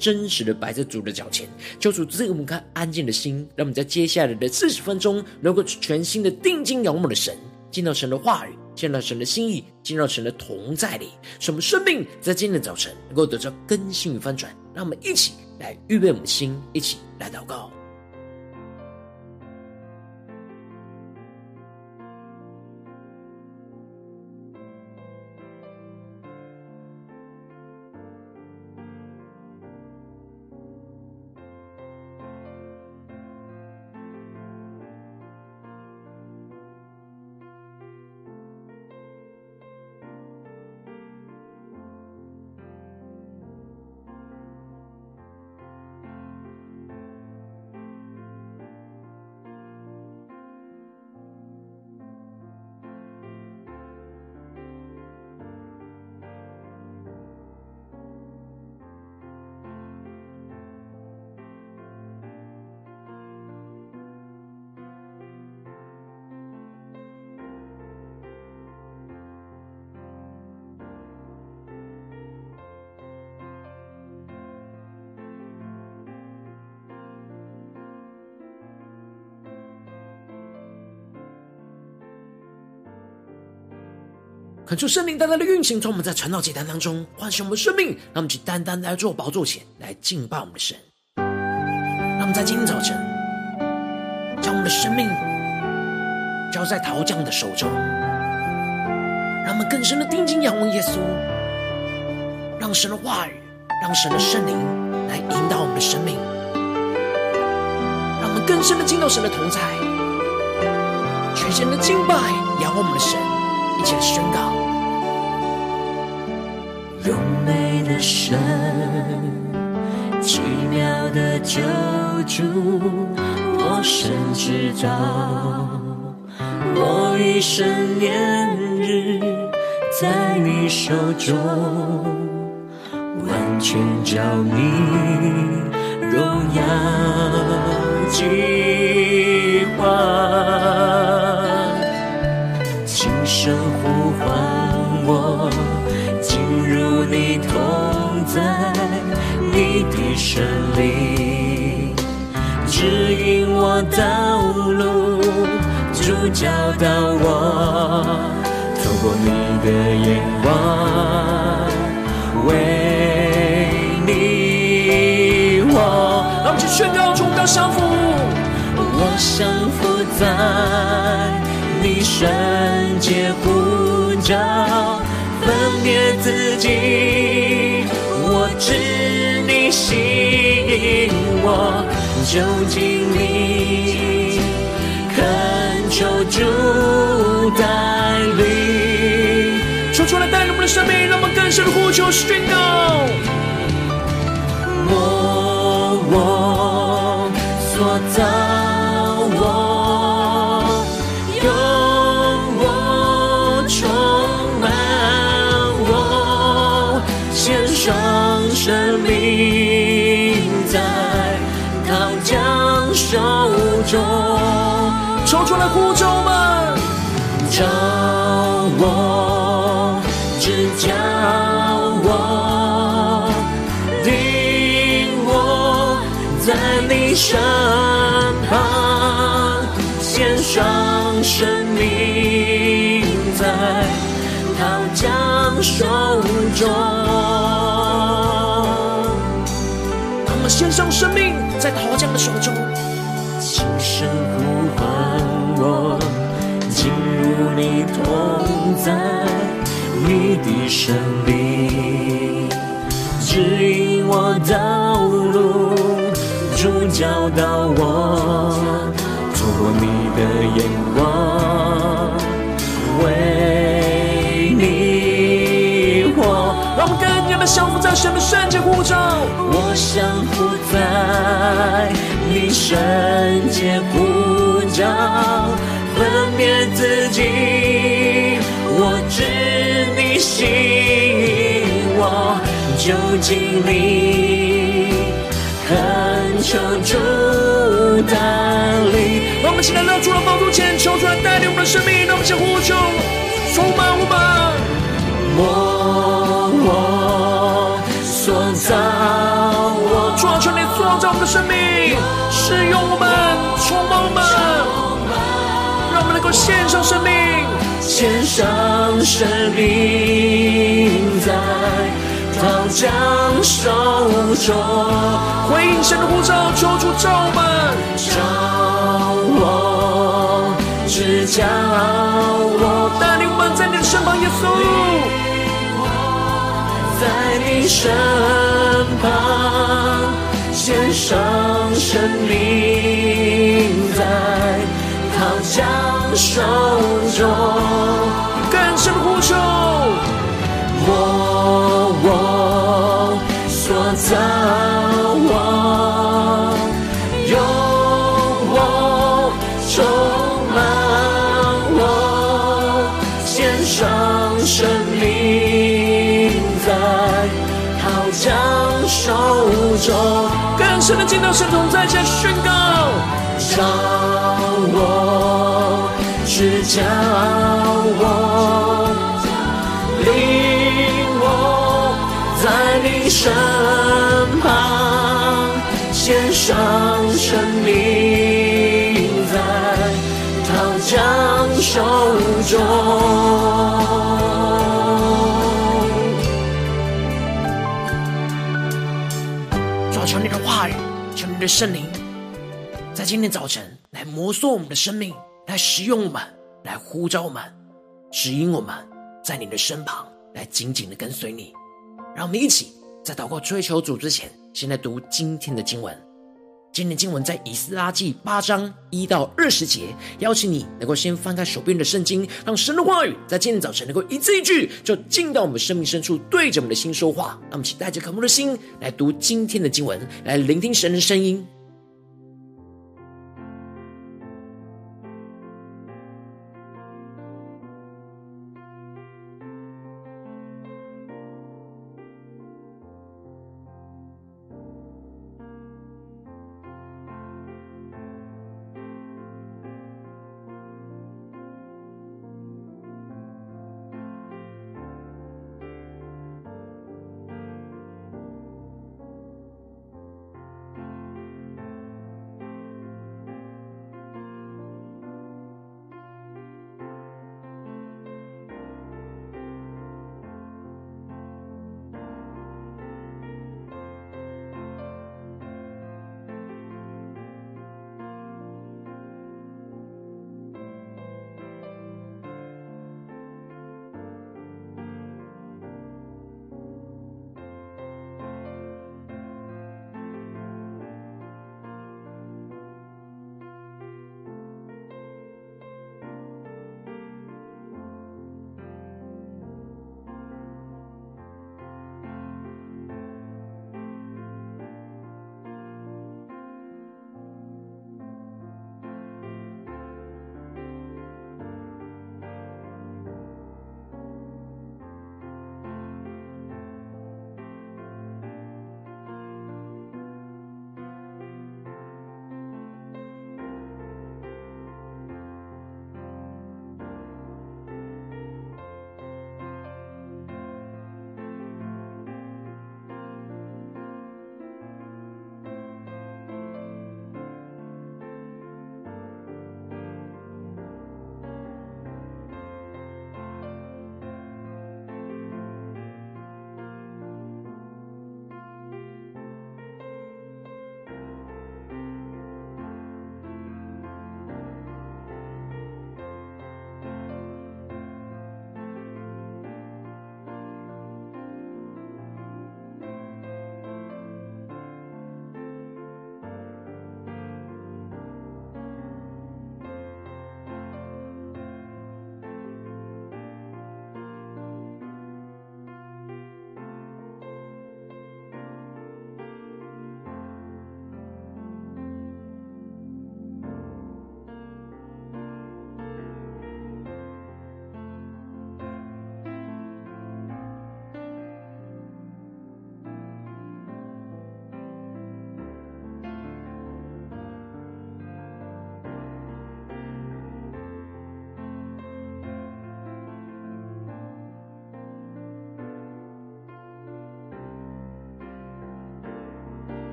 真实的摆在主的脚前，求主赐给我们看安静的心，让我们在接下来的四十分钟，能够全新的定睛仰望的神，见到神的话语，见到神的心意，见到神的同在里，使我们生命在今天的早晨能够得到更新与翻转。让我们一起来预备我们的心，一起来祷告。恳求圣灵单单的运行，从我们在传道祭坛当中唤醒我们生命，让我们去单单来做宝座前来敬拜我们的神。让我们在今天早晨将我们的生命交在陶匠的手中，让我们更深的定睛仰望耶稣，让神的话语，让神的圣灵来引导我们的生命，让我们更深的进到神的同在，全神的敬拜仰望我们的神，一起来宣告。荣美的神，奇妙的救主，我深知道，我一生年日在你手中，完全交你荣耀计划，轻声呼唤在，你的圣灵指引我道路，主教导我，透过你的眼光，为你我。让我们去宣告，主的降服，我降服在你圣洁呼召。分别自己，知你吸引我，就近你，恳求主带领，求主来带领我们的生命，让我们更深的呼求宣告。我我所造中。献上生命，在陶匠的手中，轻声呼唤我，进入你同在，你的圣灵指引我道路，主教导我，们更加的降服在神的圣洁呼召。我降服在你圣洁呼召，分辨自己，我知你心意，我就尽力，恳求主带领。让我们起来到主的宝座前，求主来带领我们的生命，让我们先呼求，充满我们。我我造，我主啊，求你塑造我们的生命，使用我们，充满我们，让我们能够献上生命，献上生命在刀匠手中，回应神的呼召，求主召我们，召我，只叫我带领我们在你的身旁，耶稣。在你身旁，献上生命在刀匠手中，更深呼求，我我所造。深的进到神同在下宣告，召我，只叫我，领我在你身旁，献上生命在刀匠手中。的圣灵，在今天早晨来摩挲我们的生命，来使用我们，来呼召我们，指引我们，在你的身旁来紧紧的跟随你。让我们一起在祷告追求主之前，先来读今天的经文。今天经文在以斯拉记八章一到二十节，邀请你能够先翻开手边的圣经，让神的话语在今天早晨能够一字一句，就进到我们生命深处，对着我们的心说话。让我们请带着渴慕的心来读今天的经文，来聆听神的声音。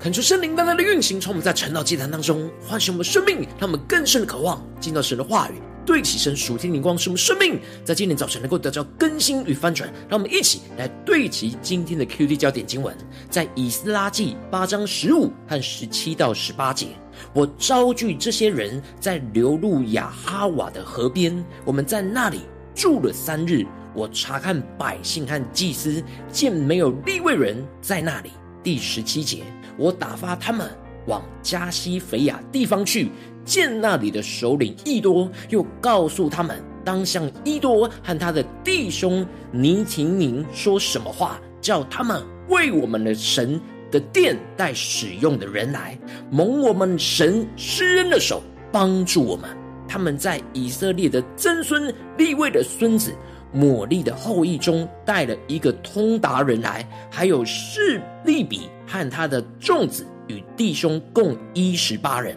恳求圣灵单单的运行，从我们在晨祷祭坛当中唤醒我们的生命，让我们更深的渴望进到神的话语，对齐神属天灵光，使我们生命在今天早晨能够得到更新与翻转。让我们一起来对齐今天的 QD 焦点经文，在以斯拉记八章十五和十七到十八节。我招聚这些人在流入雅哈瓦的河边，我们在那里住了三日。我查看百姓和祭司，见没有立位人在那里。第十七节。我打发他们往加西腓亚地方去见那里的首领伊多，又告诉他们当向伊多和他的弟兄尼提宁说什么话，叫他们为我们的神的殿带使用的人来，蒙我们神施恩的手帮助我们。他们在以色列的曾孙立位的孙子抹利的后裔中带了一个通达人来，还有示利比和他的众子与弟兄共一十八人。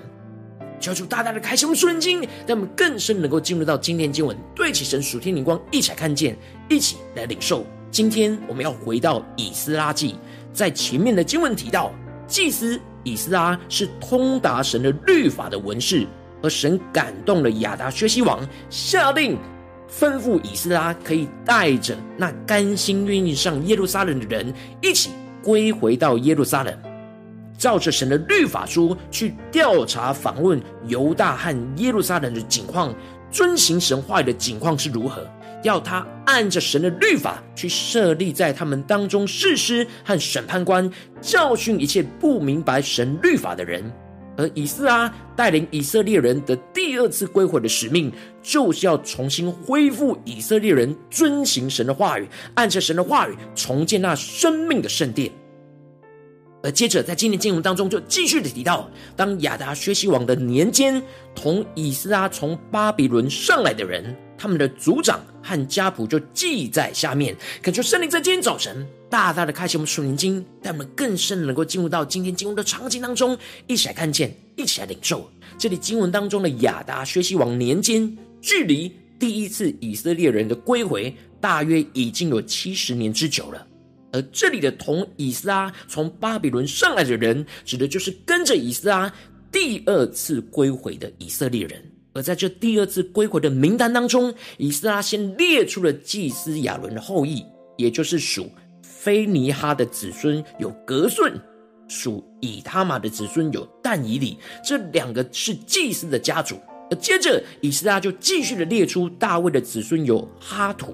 求主大大的开启我们属灵经，让我们更深能够进入到今天经文，对齐神属天灵光，一起来看见，一起来领受。今天我们要回到以斯拉记，在前面的经文提到，祭司以斯拉是通达神的律法的文士，而神感动了亚达薛西王，下令。吩咐以斯拉可以带着那甘心愿意上耶路撒冷的人一起归回到耶路撒冷，照着神的律法书去调查访问犹大和耶路撒冷的景况，遵行神话的景况是如何，要他按着神的律法去设立在他们当中誓师和审判官，教训一切不明白神律法的人。而以斯拉带领以色列人的第二次归回的使命，就是要重新恢复以色列人遵行神的话语，按着神的话语重建那生命的圣殿。而接着在今年经文当中，就继续的提到，当亚达学习王的年间，同以斯拉从巴比伦上来的人。他们的族长和家谱就记在下面。恳求圣灵在今天早晨大大的开启我们属灵经，带我们更深能够进入到今天经文的场景当中，一起来看见，一起来领受。这里经文当中的亚达薛西王年间，距离第一次以色列人的归回，大约已经有七十年之久了。而这里的同以斯拉从巴比伦上来的人，指的就是跟着以斯拉第二次归回的以色列人。而在这第二次归回的名单当中，以斯拉先列出了祭司亚伦的后裔，也就是属菲尼哈的子孙有格顺，属以他玛的子孙有但以理，这两个是祭司的家族。而接着以斯拉就继续的列出大卫的子孙有哈图，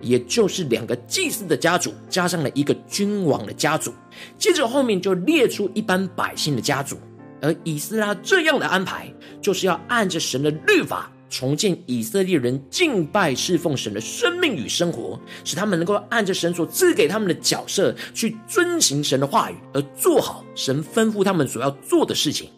也就是两个祭司的家族，加上了一个君王的家族。接着后面就列出一般百姓的家族。而以斯拉这样的安排，就是要按着神的律法重建以色列人敬拜侍奉神的生命与生活，使他们能够按着神所赐给他们的角色去遵行神的话语，而做好神吩咐他们所要做的事情。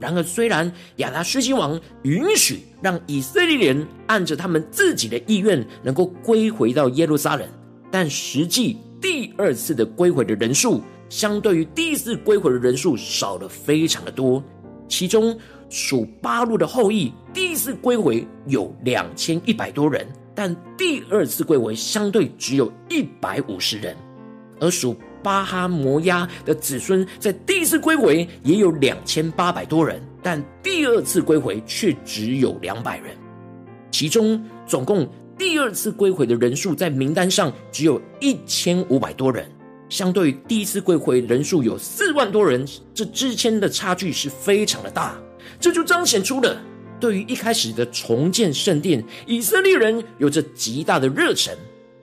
然而，虽然亚达薛西王允许让以色列人按着他们自己的意愿能够归回到耶路撒冷，但实际第二次的归回的人数，相对于第一次归回的人数少了非常的多，其中属八路的后裔第一次归回有两千一百多人，但第二次归回相对只有一百五十人；而属巴哈摩押的子孙在第一次归回也有两千八百多人，但第二次归回却只有两百人。其中总共第二次归回的人数在名单上只有一千五百多人。相对于第一次归回人数有四万多人，这之间的差距是非常的大，这就彰显出了对于一开始的重建圣殿，以色列人有着极大的热忱，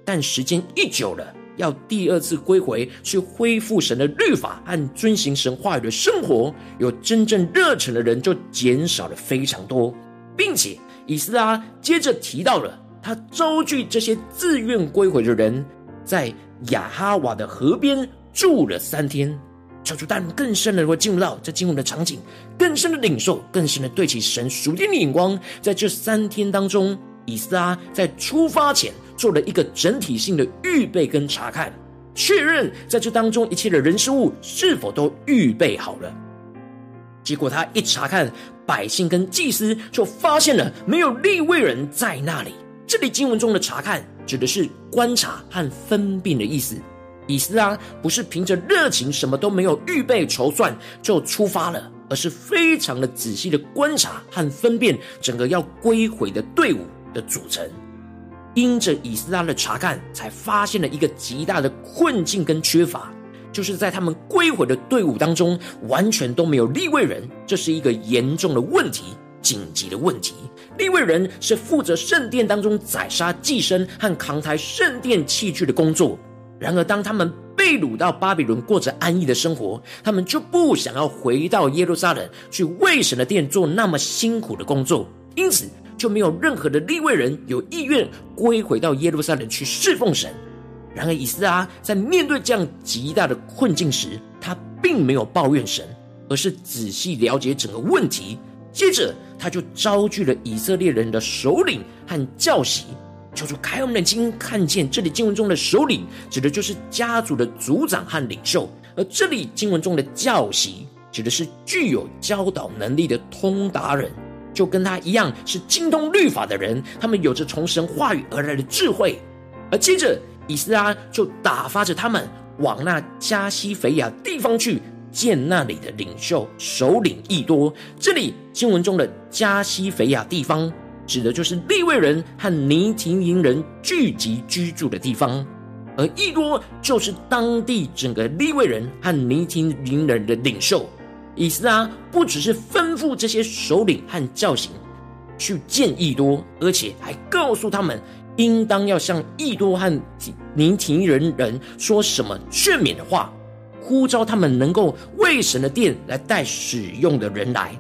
但时间一久了，要第二次归回去恢复神的律法和遵行神话语的生活，有真正热忱的人就减少了非常多，并且以斯拉接着提到了他招聚这些自愿归回的人，在。亚哈瓦的河边住了三天，求主带领更深的能够进入到这经文的场景，更深的领受，更深的对齐神属天的眼光。在这三天当中，以斯拉在出发前做了一个整体性的预备跟查看，确认在这当中一切的人事物是否都预备好了。结果他一查看百姓跟祭司，就发现了没有立位人在那里。这里经文中的查看，指的是观察和分辨的意思。以斯拉不是凭着热情，什么都没有预备筹算就出发了，而是非常的仔细的观察和分辨整个要归回的队伍的组成。因着以斯拉的查看，才发现了一个极大的困境跟缺乏，就是在他们归回的队伍当中，完全都没有利未人，这是一个严重的问题，紧急的问题。利未人是负责圣殿当中宰杀祭牲和扛抬圣殿器具的工作。然而，当他们被掳到巴比伦，过着安逸的生活，他们就不想要回到耶路撒冷去为神的殿做那么辛苦的工作，因此就没有任何的利未人有意愿归回到耶路撒冷去侍奉神。然而，以斯拉在面对这样极大的困境时，他并没有抱怨神，而是仔细了解整个问题。接着，他就召集了以色列人的首领和教习。求主开我们的睛，看见这里经文中的首领，指的就是家族的族长和领袖；而这里经文中的教习，指的是具有教导能力的通达人，就跟他一样是精通律法的人。他们有着从神话语而来的智慧。而接着，以斯拉就打发着他们往那加西腓亚地方去见那里的领袖首领益多。这里经文中的加西腓亚地方。指的就是利未人和尼提宁人聚集居住的地方，而益多就是当地整个利未人和尼提宁人的领袖。以斯拉不只是吩咐这些首领和教行去见益多，而且还告诉他们，应当要向益多和尼提宁人人说什么劝勉的话，呼召他们能够为神的殿来带使用的人来。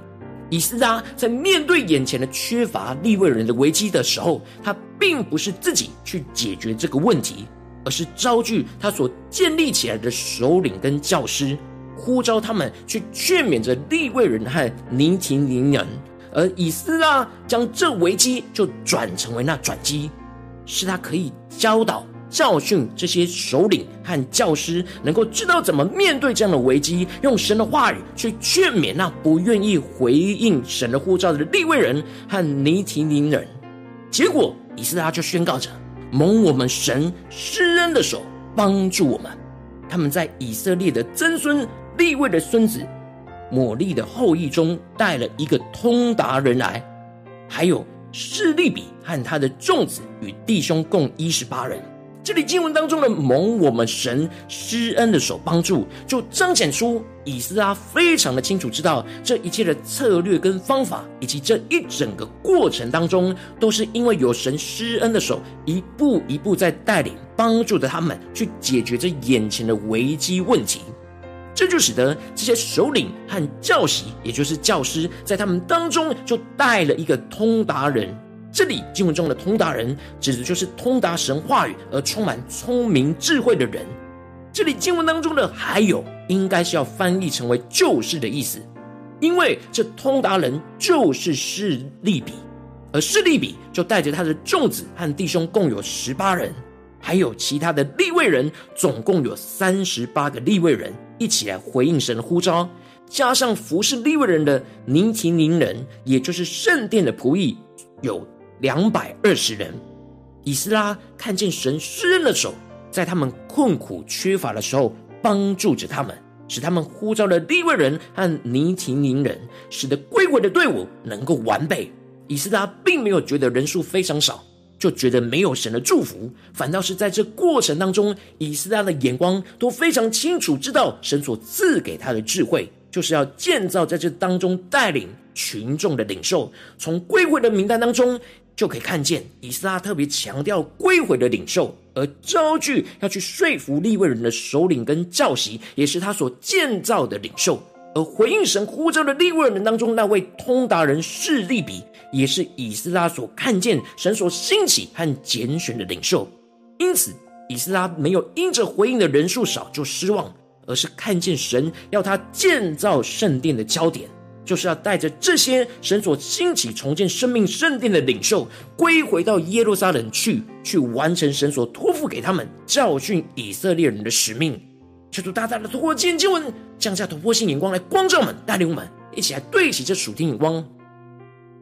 以斯拉在面对眼前的缺乏利未人的危机的时候，他并不是自己去解决这个问题，而是召聚他所建立起来的首领跟教师，呼召他们去劝勉着利未人和尼提宁人。而以斯拉将这危机就转成为那转机，是他可以教导。教训这些首领和教师，能够知道怎么面对这样的危机，用神的话语去劝勉那不愿意回应神的呼召的利未人和尼提宁人。结果，以斯拉就宣告着：“蒙我们神施恩的手帮助我们。”他们在以色列的曾孙利未的孙子抹利的后裔中带了一个通达人来，还有示利比和他的众子与弟兄共一十八人。这里经文当中的蒙我们神施恩的手帮助，就彰显出以斯拉非常的清楚知道这一切的策略跟方法，以及这一整个过程当中，都是因为有神施恩的手一步一步在带领帮助着他们去解决这眼前的危机问题。这就使得这些首领和教习，也就是教师，在他们当中就带了一个通达人。这里经文中的通达人，指的就是通达神话语而充满聪明智慧的人。这里经文当中的还有，应该是要翻译成为救世的意思，因为这通达人就是示利比，而示利比就带着他的众子和弟兄共有十八人，还有其他的利未人，总共有三十八个利未人一起来回应神的呼召，加上服侍利未人的尼提宁人，也就是圣殿的仆役，有。两百二十人，以斯拉看见神施恩的手，在他们困苦缺乏的时候帮助着他们，使他们呼召了利未人和尼提宁人，使得归回的队伍能够完备。以斯拉并没有觉得人数非常少，就觉得没有神的祝福，反倒是在这过程当中，以斯拉的眼光都非常清楚，知道神所赐给他的智慧，就是要建造在这当中带领群众的领袖，从归回的名单当中。就可以看见以斯拉特别强调归回的领袖，而招聚要去说服利未人的首领跟教习，也是他所建造的领袖。而回应神呼召的利未人当中，那位通达人示利比，也是以斯拉所看见神所兴起和拣选的领袖。因此，以斯拉没有因着回应的人数少就失望，而是看见神要他建造圣殿的焦点。就是要带着这些神所兴起重建生命圣殿的领袖归回到耶路撒冷去，去完成神所托付给他们教训以色列人的使命。求主大大的透过今天经文，降下突破性眼光来光照我们，带领我们一起来对齐这属天眼光，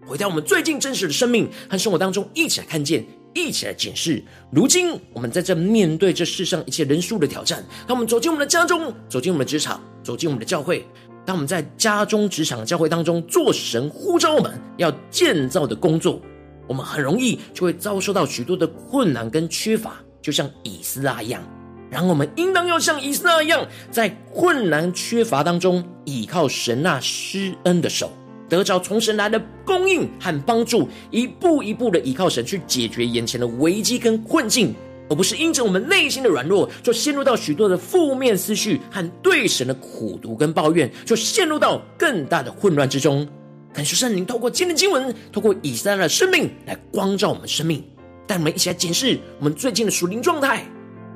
回到我们最近真实的生命和生活当中，一起来看见一起来检视。如今我们在这面对这世上一切人数的挑战，当我们走进我们的家中，走进我们的职场，走进我们的教会，当我们在家中、职场、教会当中做神呼召我们要建造的工作，我们很容易就会遭受到许多的困难跟缺乏，就像以斯拉一样。然后我们应当要像以斯拉一样，在困难缺乏当中，倚靠神那施恩的手。得着从神来的供应和帮助，一步一步的依靠神去解决眼前的危机跟困境，而不是因着我们内心的软弱，就陷入到许多的负面思绪和对神的苦读跟抱怨，就陷入到更大的混乱之中。感谢圣灵透过今天的经文，透过以斯拉的生命来光照我们生命，带我们一起来检视我们最近的属灵状态。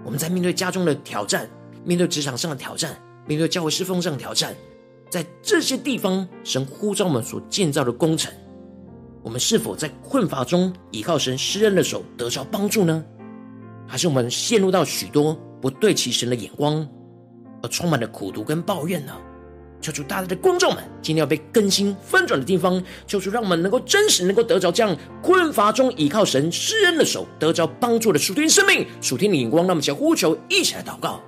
我们在面对家中的挑战，面对职场上的挑战，面对教会侍奉上的挑战。在这些地方，神呼召我们所建造的工程，我们是否在困乏中依靠神施恩的手得着帮助呢？还是我们陷入到许多不对齐神的眼光，而充满了苦读跟抱怨呢？求主大大的观众们，今天要被更新翻转的地方，求主让我们能够真实能够得着这样困乏中依靠神施恩的手得着帮助的属天生命、属天的眼光。让我们一起来呼求，一起来祷告。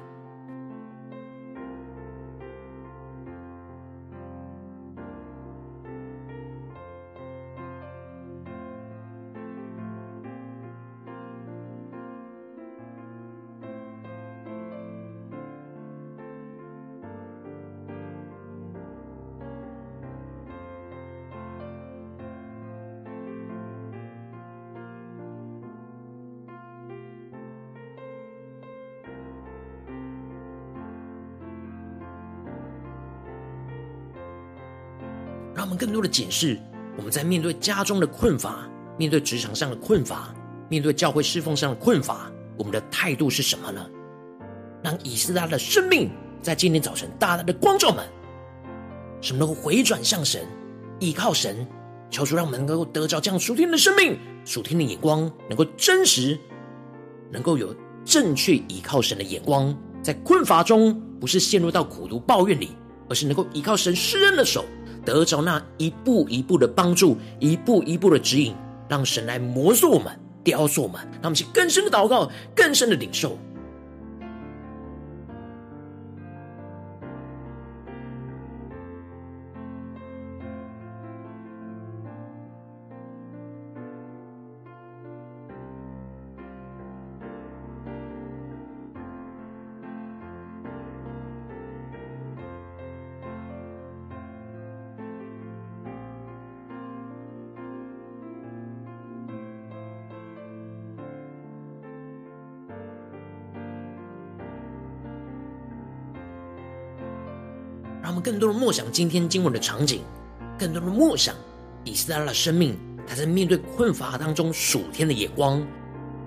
多的检视，我们在面对家中的困乏，面对职场上的困乏，面对教会侍奉上的困乏，我们的态度是什么呢？让以斯拉的生命在今天早晨大大的光照们，什么能够回转向神，依靠神，求主让我们能够得着这样属天的生命，属天的眼光，能够真实，能够有正确依靠神的眼光，在困乏中不是陷入到苦毒抱怨里，而是能够依靠神施恩的手。得着那一步一步的帮助，一步一步的指引，让神来磨塑我们、雕塑我们，让我们去更深的祷告、更深的领受。更多的默想今天经文的场景，更多的默想以斯拉的生命，他在面对困乏当中属天的眼光，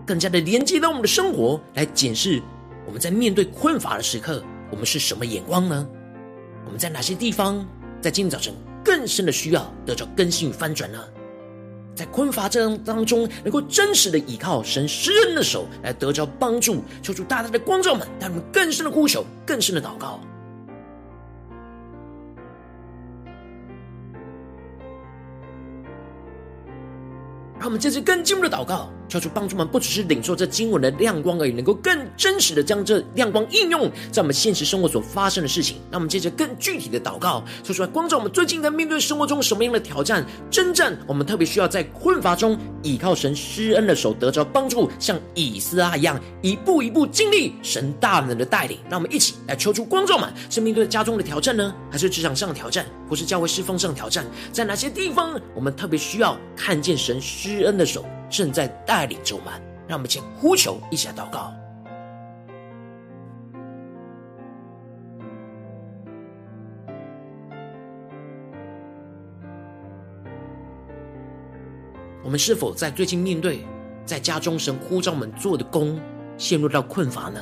更加的连接到我们的生活，来检视我们在面对困乏的时刻，我们是什么眼光呢？我们在哪些地方，在今天早晨更深的需要得着更新与翻转呢？在困乏这当中，能够真实的依靠神施恩的手来得着帮助，求主大大的光照们，让我们更深的呼求，更深的祷告。让我们接着更进一步的祷告，求主帮助我们，不只是领受这经文的亮光而已，能够更真实的将这亮光应用在我们现实生活所发生的事情。那我们接着更具体的祷告，说出来光照我们最近在面对生活中什么样的挑战、征战，我们特别需要在困乏中倚靠神施恩的手得着帮助，像以斯拉一样，一步一步经历神大能的带领。让我们一起来求主光照们，是面对家中的挑战呢，还是职场上的挑战，或是教会侍奉上的挑战？在哪些地方我们特别需要看见神施恩的手正在带领着我们，让我们先呼求，一起来祷告。我们是否在最近面对在家中神呼召我们做的工，陷入到困乏呢？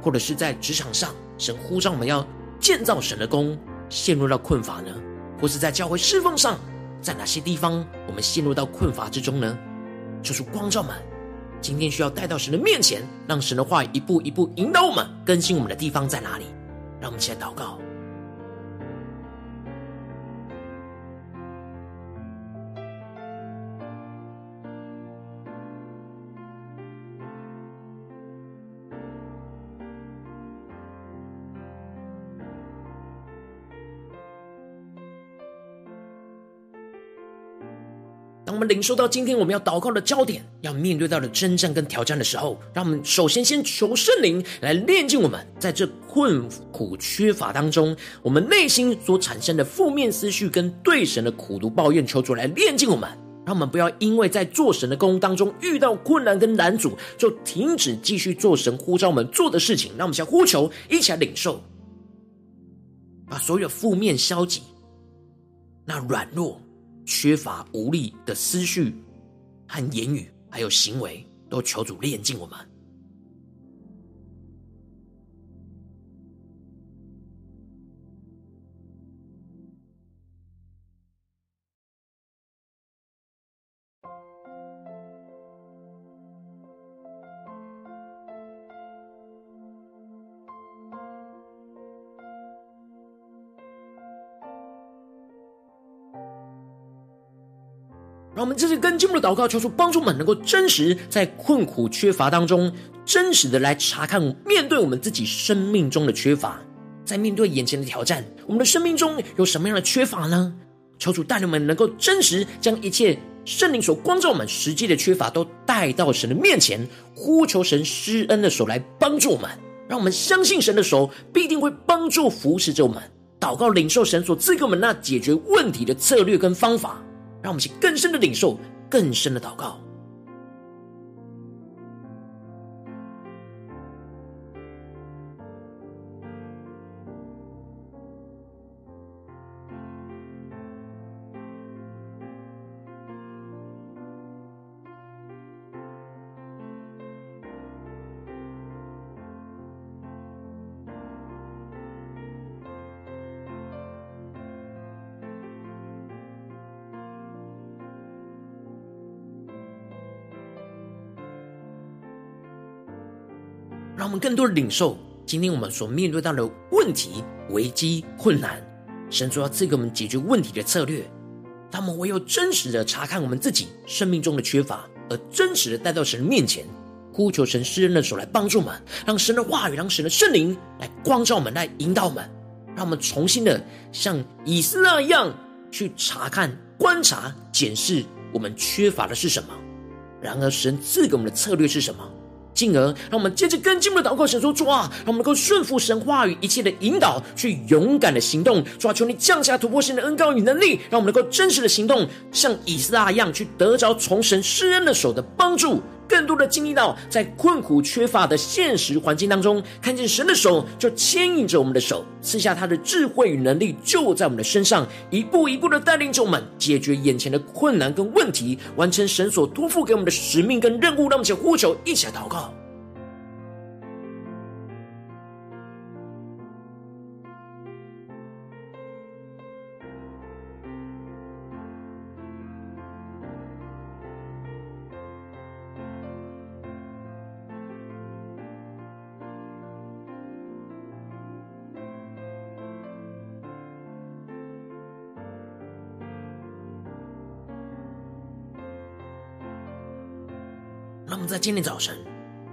或者是在职场上神呼召我们要建造神的工，陷入到困乏呢？或是在教会侍奉上？在哪些地方我们陷入到困乏之中呢？就是光照们，今天需要带到神的面前，让神的话一步一步引导我们，更新我们的地方在哪里？让我们一起来祷告。我们领受到今天我们要祷告的焦点，要面对到的征战跟挑战的时候，让我们首先先求圣灵来炼净我们，在这困苦缺乏当中，我们内心所产生的负面思绪跟对神的苦毒抱怨，求主来炼净我们，让我们不要因为在做神的工当中遇到困难跟难阻，就停止继续做神呼召我们做的事情。让我们先呼求，一起来领受，把所有负面消极、那软弱。缺乏无力的思绪和言语，还有行为，都求主炼净我们。我们这次更进一步的祷告，求主帮助我们能够真实在困苦缺乏当中，真实的来查看、面对我们自己生命中的缺乏。在面对眼前的挑战，我们的生命中有什么样的缺乏呢？求主带领我们能够真实将一切圣灵所光照我们实际的缺乏，都带到神的面前，呼求神施恩的手来帮助我们。让我们相信神的手必定会帮助扶持着我们。祷告领受神所赐给我们那解决问题的策略跟方法。让我们去更深的领受，更深的祷告。让我们更多的领受今天我们所面对到的问题、危机、困难，神主要赐给我们解决问题的策略。他们唯有真实的查看我们自己生命中的缺乏，而真实的带到神的面前，呼求神施恩的手来帮助我们，让神的话语、让神的圣灵来光照我们、来引导我们，让我们重新的像以斯拉一样去查看、观察、检视我们缺乏的是什么。然而，神赐给我们的策略是什么？进而，让我们接着更进一步的祷告，神说：“主啊，让我们能够顺服神话语一切的引导，去勇敢的行动。主啊，求你降下突破性的恩膏与能力，让我们能够真实的行动，像以斯拉一样，去得着从神施恩的手的帮助。”更多的经历到，在困苦缺乏的现实环境当中，看见神的手就牵引着我们的手，赐下他的智慧与能力，就在我们的身上，一步一步的带领着我们解决眼前的困难跟问题，完成神所托付给我们的使命跟任务。让我们一起呼求，一起来祷告。今天早晨，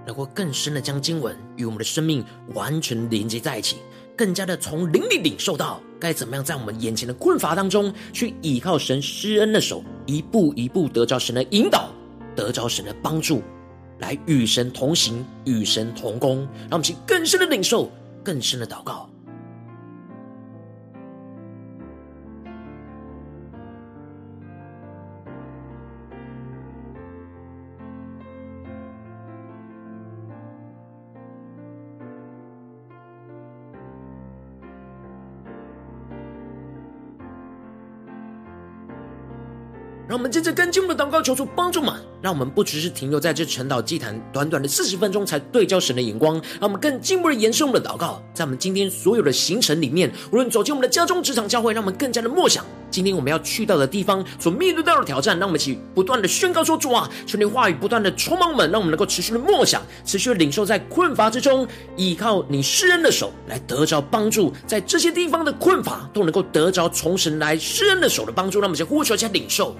能够更深的将经文与我们的生命完全连接在一起，更加的从灵里领受到该怎么样在我们眼前的困乏当中，去依靠神施恩的手，一步一步得着神的引导，得着神的帮助，来与神同行，与神同工。让我们去更深的领受，更深的祷告。让我们接着跟进我们的祷告，求主帮助嘛。让我们不只是停留在这晨祷祭坛短短的四十分钟，才对焦神的眼光。让我们更进一步的延伸我们的祷告，在我们今天所有的行程里面，无论走进我们的家中、职场、教会，让我们更加的默想今天我们要去到的地方所面对到的挑战。让我们一起不断的宣告说：主啊，求你话语不断的充满我们，让我们能够持续的默想，持续的领受在困乏之中，依靠你施恩的手来得着帮助，在这些地方的困乏都能够得着从神来施恩的手的帮助。让我们先呼求，先领受。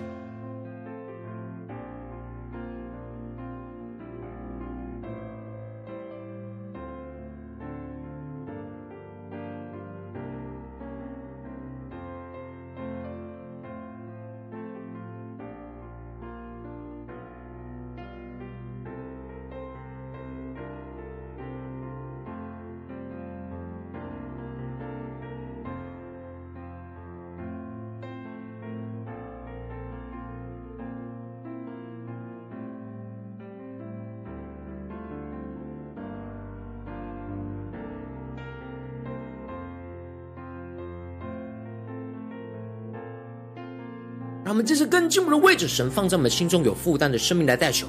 这是更进一步的为着神放在我们心中有负担的生命来代求，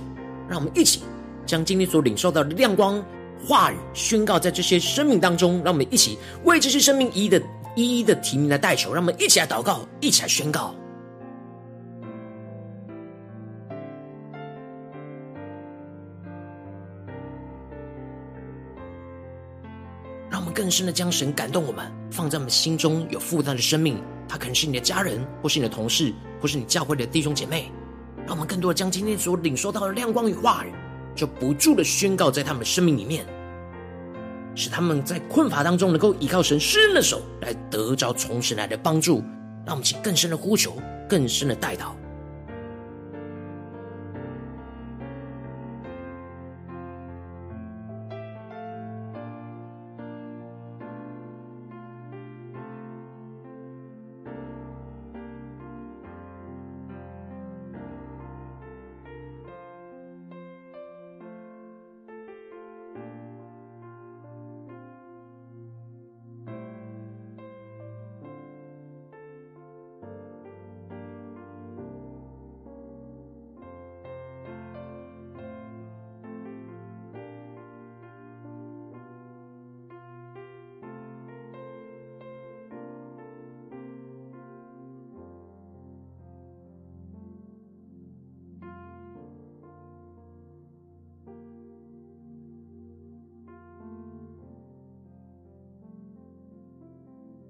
让我们一起将今天所领受到的亮光话语宣告在这些生命当中，让我们一起为这些生命一一的一一的提名来代求，让我们一起来祷告，一起来宣告。让我们更深的将神感动我们放在我们心中有负担的生命，他可能是你的家人，或是你的同事，或是你教会的弟兄姐妹。让我们更多的将今天所领受到的亮光与话语，就不住的宣告在他们的生命里面，使他们在困乏当中能够依靠神施恩的手来得着从神来的帮助。让我们请更深的呼求，更深的代祷。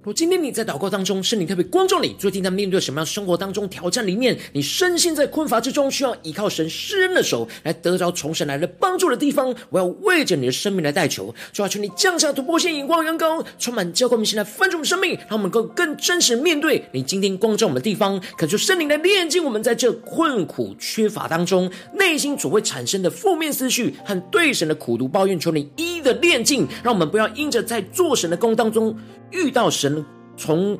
若今天你在祷告当中，圣灵特别光照你，最近在面对什么样生活当中挑战里面，你身心在困乏之中，需要依靠神施恩的手来得着从神来的帮助的地方，我要为着你的生命来代求，主要求你降下突破性眼光，阳光充满教灌我们现在翻转我们生命，让我们能够更真实面对你今天光照我们的地方，恳求圣灵来炼净我们在这困苦缺乏当中内心所会产生的负面思绪和对神的苦毒抱怨，求你一一的炼净，让我们不要因着在做神的工当中遇到神。从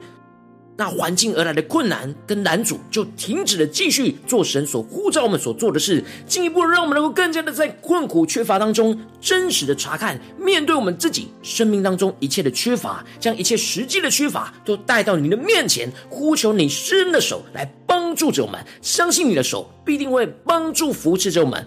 那环境而来的困难跟难阻，就停止了继续做神所呼召我们所做的事，进一步让我们能够更加的在困苦缺乏当中，真实的查看、面对我们自己生命当中一切的缺乏，将一切实际的缺乏都带到你的面前，呼求你施恩的手来帮助着我们，相信你的手必定会帮助扶持着我们。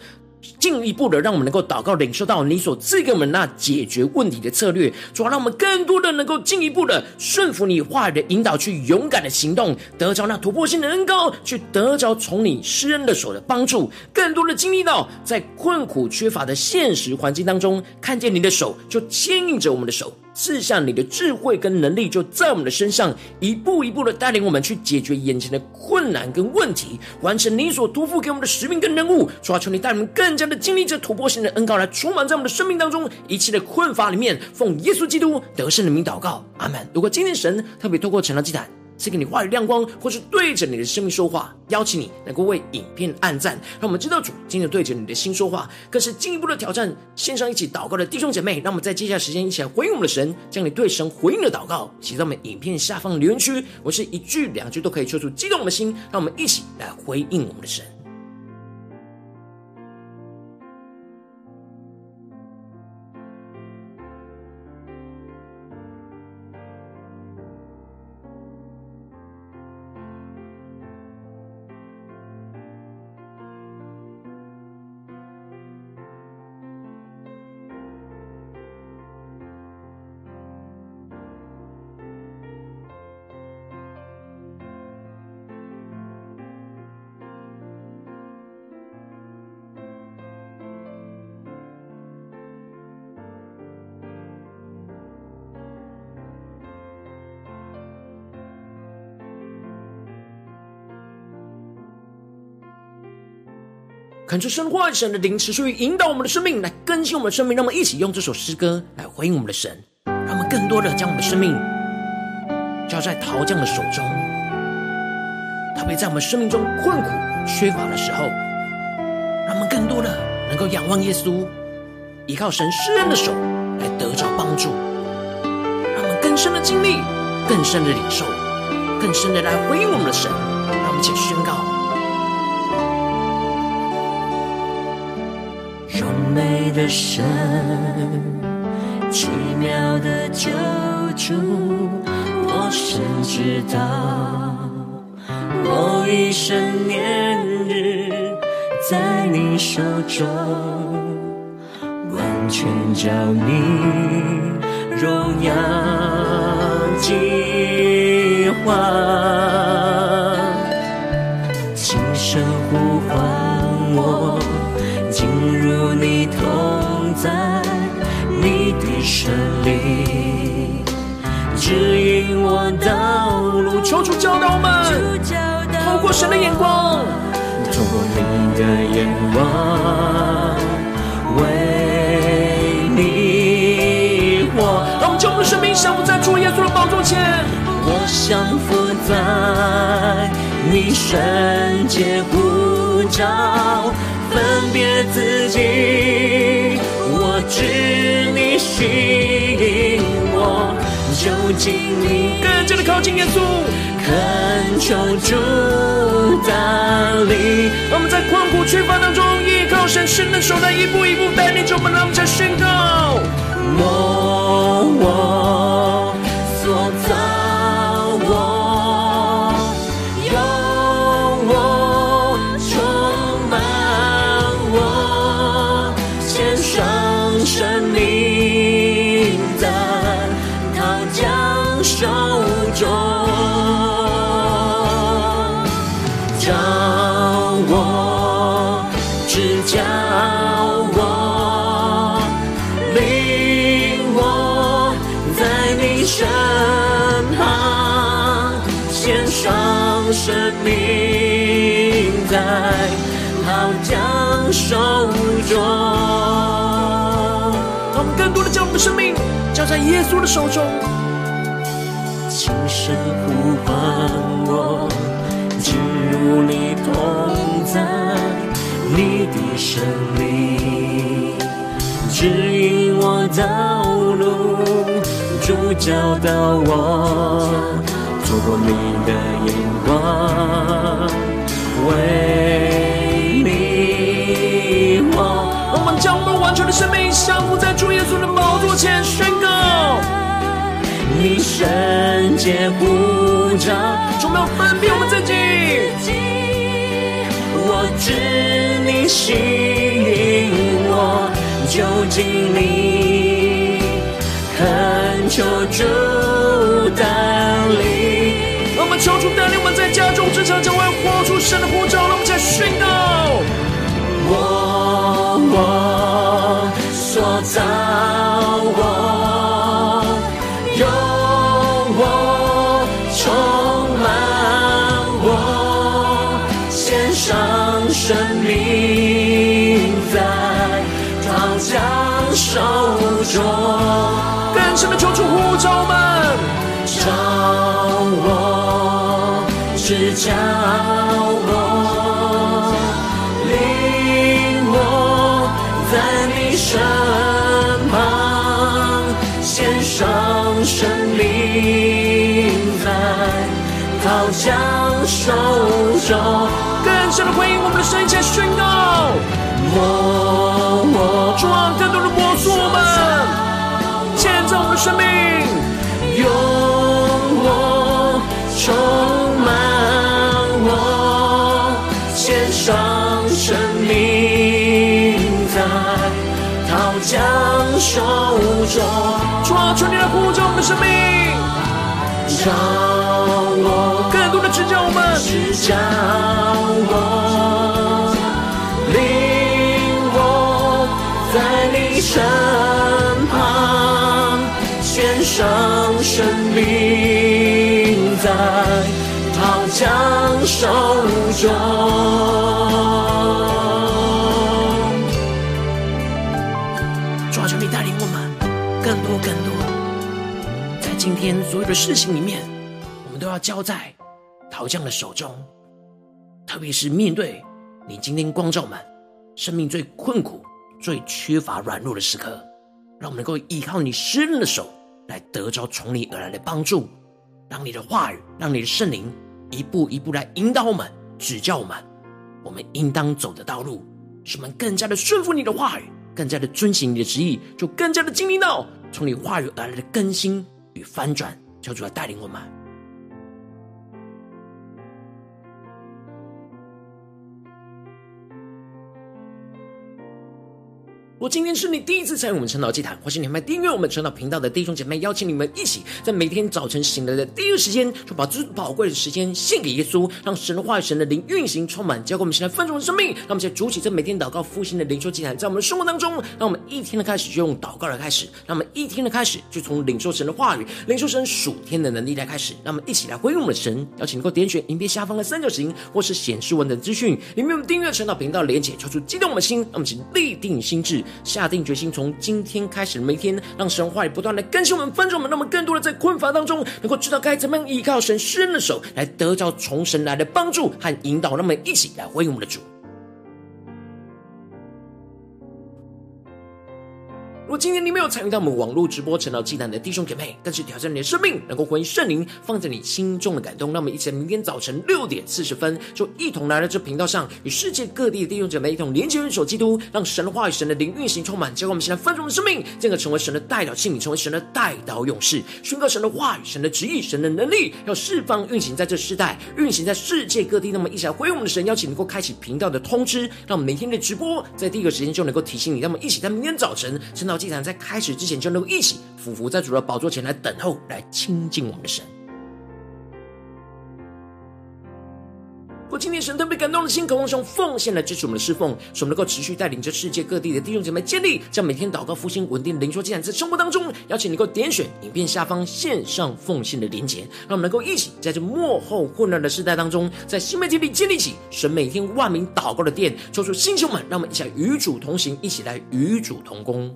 进一步的，让我们能够祷告，领受到你所赐给我们那解决问题的策略，主要让我们更多的能够进一步的顺服你话语的引导，去勇敢的行动，得着那突破性的恩膏，去得着从你施恩的手的帮助，更多的经历到在困苦缺乏的现实环境当中，看见你的手就牵引着我们的手。赐下你的智慧跟能力，就在我们的身上，一步一步的带领我们去解决眼前的困难跟问题，完成你所托付给我们的使命跟任务。主啊，求你带我们更加的经历这突破性的恩膏，来充满在我们的生命当中一切的困乏里面。奉耶稣基督得胜的名祷告，阿门。如果今天神特别透过成了祭坛，赐给你话语亮光，或是对着你的生命说话，邀请你能够为影片按赞，让我们知道主今天对着你的心说话，更是进一步的挑战。线上一起祷告的弟兄姐妹，让我们在接下来时间一起来回应我们的神，将你对神回应的祷告写在我们影片下方的留言区。我是一句两句都可以说出激动我们的心，让我们一起来回应我们的神。恳求神话语神的灵持续引导我们的生命，来更新我们的生命。让我们一起用这首诗歌来回应我们的神，让我们更多的将我们的生命交在陶匠的手中。特别在我们生命中困苦缺乏的时候，让我们更多的能够仰望耶稣，依靠神施恩的手来得着帮助。让我们更深的经历，更深的领受，更深的来回应我们的神。让我们一起宣告。美的神，奇妙的救主，我深知道，我一生年日在你手中，完全叫你荣耀计划。轻声呼唤在，你的圣灵指引我道路。求主教导我们，透过神的眼光，透过你的眼光，为你活。让我们将我们的生命降服在主耶稣的宝座前，我降伏在你圣洁呼召，分别自己，知你吸引我，就近你更加的靠近耶稣，恳求主带领。我们在困苦缺乏当中，依靠神圣的手来一步一步带领着我们，让我们再宣告。我我所造命在陶匠手中。让我们更多的将我们的生命交在耶稣的手中，轻声呼唤我，进入你同在，你的圣灵指引我道路，主教导我，透过你的眼光，为你活。让我们将我们完全的生命降服在主耶稣的宝座前，宣告。你圣洁呼召，主没有分别我们自己，我知你吸引我，就近你，恳求主带领。我们求主带领我们在家中、职场、神的呼召，让我们再宣告。我我所造我，用我充满我，献上生命在陶匠手中，更深的求主呼召们，照我，指教中。更深的回应我们的声音，前宣告。我我主啊，更多的摸索我们，建造我们的生命，用我充满我，献上生命在陶匠手中，主啊，求你来呼召我们的生命，让我，更多的指教我们，指教我，领我在你身旁，献上生命在陶匠手中。主啊，求你带领我们更多更多，在今天所有的事情里面，我们都要交在陶匠的手中，特别是面对你今天光照我们生命最困苦、最缺乏软弱的时刻，让我们能够依靠你施恩的手来得着从你而来的帮助，让你的话语，让你的圣灵一步一步来引导我们、指教我们，我们应当走的道路，使我们更加的顺服你的话语，更加的遵行你的旨意，就更加的经历到从你话语而来的更新与翻转，求主来带领我们。如果今天是你第一次参与我们晨祷祭坛，或是你们订阅我们晨祷频道的弟兄姐妹，邀请你们一起在每天早晨醒来的第一个时间，就把最宝贵的时间献给耶稣，让神的话语、神的灵运行充满，交给我们现在丰盛的生命。让我们在主起这每天祷告复兴的灵修祭坛，在我们的生活当中，让我们一天的开始就用祷告来开始，让我们一天的开始就从领受神的话语、领受神属天的能力来开始。让我们一起来回应我们的神，邀请能够点选影片下方的三角形，或是显示文的资讯里面有订阅晨祷频道连结，敲出激动我们的心，让我们请立定心志，下定决心。从今天开始，每天让神话语不断的更新我们、翻转我们，让我们更多的在困乏当中，能够知道该怎么样依靠神施恩的手，来得到从神来的帮助和引导。让我们一起来回应我们的主。如果今天你没有参与到我们网络直播晨祷祭坛的弟兄姐妹，但是挑战你的生命，能够回应圣灵放在你心中的感动，让我们一起在明天早晨六点四十分，就一同来到这频道上，与世界各地的弟兄姐妹一同连接、元首基督，让神的话语、神的灵运行充满，结果我们现在丰盛的生命，进而成为神的代表器皿，成为神的代祷勇士，宣告神的话语、神的旨意、神的能力，要释放运行在这世代，运行在世界各地。那么一起来回应我们的神，邀请能够开启频道的通知，让我们每天的直播在第一个时间就能够提醒你。让我们一起在明天早晨晨祭坛在开始之前，就能够一起俯伏在主的宝座前来等候，来亲近我们的神。我今天神特别感动的心，渴望用奉献来支持我们的侍奉，使我们能够持续带领着世界各地的弟兄姐妹建立，将每天祷告复兴稳定灵修进展在生活当中。邀请能够点选影片下方线上奉献的连结，让我们能够一起在这幕后混乱的时代当中，在新媒体里建立起神每天万名祷告的殿，抽出星球们，让我们一起来与主同行，一起来与主同工。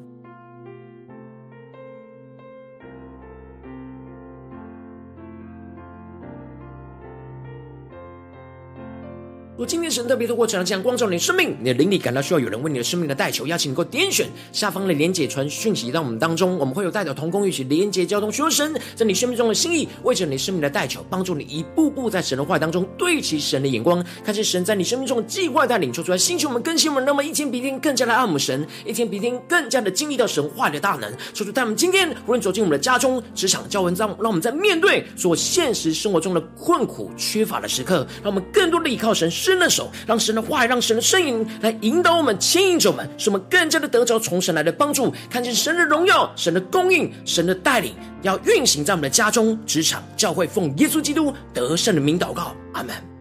今天神特别透过这样光照你生命，你的灵里感到需要有人为你的生命的代求，邀请你能够点选下方的连结传讯息到我们当中，我们会有代表同工一起连结交通，求神在你生命中的心意，为着你生命的代求，帮助你一步步在神的话当中对齐神的眼光，看见神在你生命中的计划带领，说出来兴起我们更新我们，那么一天比一天更加的爱我们神，一天比一天更加的经历到神话的大能，说出带我们今天无论走进我们的家中、职场、教文章，让我们在面对所现实生活中的困苦、缺乏的时刻，让我们更多的依靠神。伸的手，让神的话语，让神的声音来引导我们、牵引着我们，使我们更加的得着从神来的帮助，看见神的荣耀、神的供应、神的带领，要运行在我们的家中、职场、教会，奉耶稣基督得胜的名祷告，阿门。